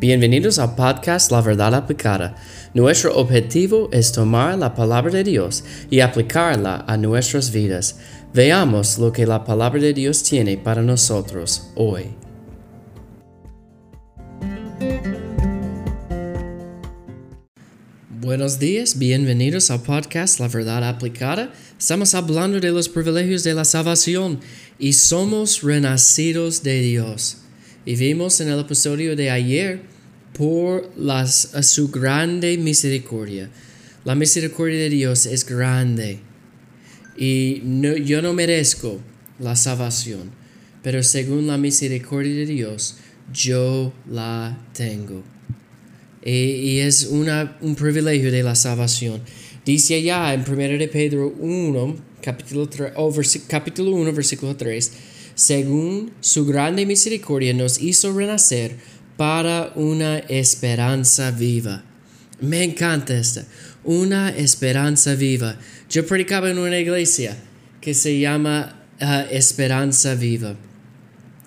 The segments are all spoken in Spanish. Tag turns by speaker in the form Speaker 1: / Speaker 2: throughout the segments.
Speaker 1: Bienvenidos al podcast La Verdad Aplicada. Nuestro objetivo es tomar la palabra de Dios y aplicarla a nuestras vidas. Veamos lo que la palabra de Dios tiene para nosotros hoy. Buenos días, bienvenidos al podcast La Verdad Aplicada. Estamos hablando de los privilegios de la salvación y somos renacidos de Dios. Y vimos en el episodio de ayer por su grande misericordia. La misericordia de Dios es grande. Y yo no merezco la salvación, pero según la misericordia de Dios, yo la tengo. Y, es un privilegio de la salvación. Dice allá en 1 de Pedro 1, capítulo, 3, capítulo 1, versículo 3, según su grande misericordia nos hizo renacer para una esperanza viva. Me encanta esta, una esperanza viva. Yo predicaba en una iglesia que se llama uh, Esperanza Viva.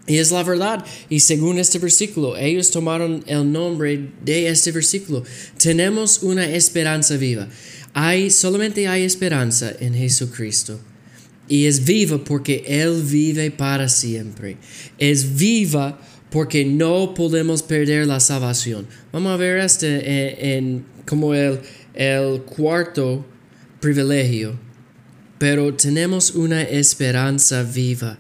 Speaker 1: Y es la verdad. Y según este versículo, ellos tomaron el nombre de este versículo. Tenemos una esperanza viva. Hay, solamente hay esperanza en Jesucristo y es viva porque Él vive para siempre. Es viva porque no podemos perder la salvación. Vamos a ver este en, como el, el cuarto privilegio. Pero tenemos una esperanza viva.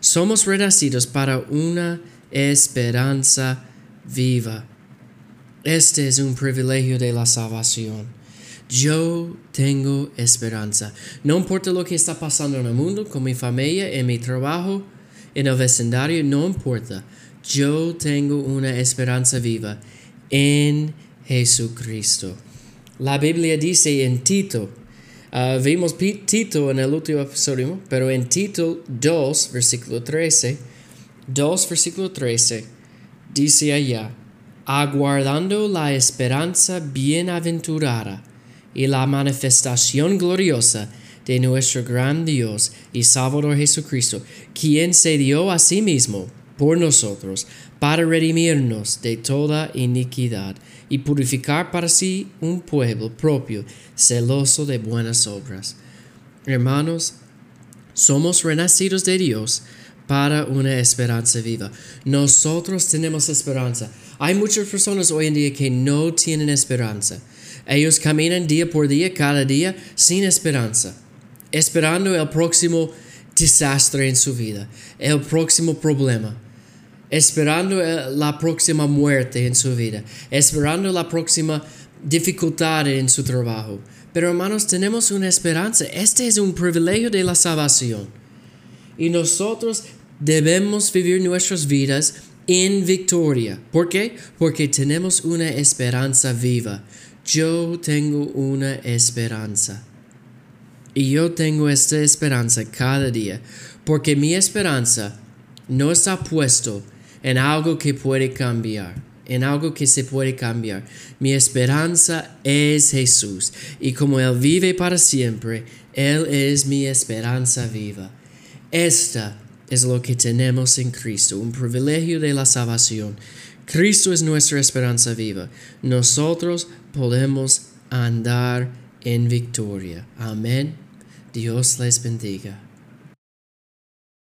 Speaker 1: Somos renacidos para una esperanza viva. Este es un privilegio de la salvación. Yo tengo esperanza. No importa lo que está pasando en el mundo, con mi familia, en mi trabajo, en el vecindario, no importa. Yo tengo una esperanza viva en Jesucristo. La Biblia dice en Tito, uh, vimos Tito en el último episodio, pero en Tito 2, versículo 13, 2, versículo 13, dice allá, aguardando la esperanza bienaventurada y la manifestación gloriosa de nuestro gran Dios y Salvador Jesucristo, quien se dio a sí mismo por nosotros para redimirnos de toda iniquidad y purificar para sí un pueblo propio, celoso de buenas obras. Hermanos, somos renacidos de Dios para una esperanza viva. Nosotros tenemos esperanza. Hay muchas personas hoy en día que no tienen esperanza. Ellos caminan día por día, cada día, sin esperanza, esperando el próximo desastre en su vida, el próximo problema, esperando la próxima muerte en su vida, esperando la próxima dificultad en su trabajo. Pero hermanos, tenemos una esperanza. Este es un privilegio de la salvación. Y nosotros debemos vivir nuestras vidas en victoria. ¿Por qué? Porque tenemos una esperanza viva. Yo tengo una esperanza. Y yo tengo esta esperanza cada día, porque mi esperanza no está puesto en algo que puede cambiar, en algo que se puede cambiar. Mi esperanza es Jesús, y como Él vive para siempre, Él es mi esperanza viva. Esta es lo que tenemos en Cristo, un privilegio de la salvación. Cristo es nuestra esperanza viva. Nosotros podemos andar en victoria. Amén. Dios les bendiga.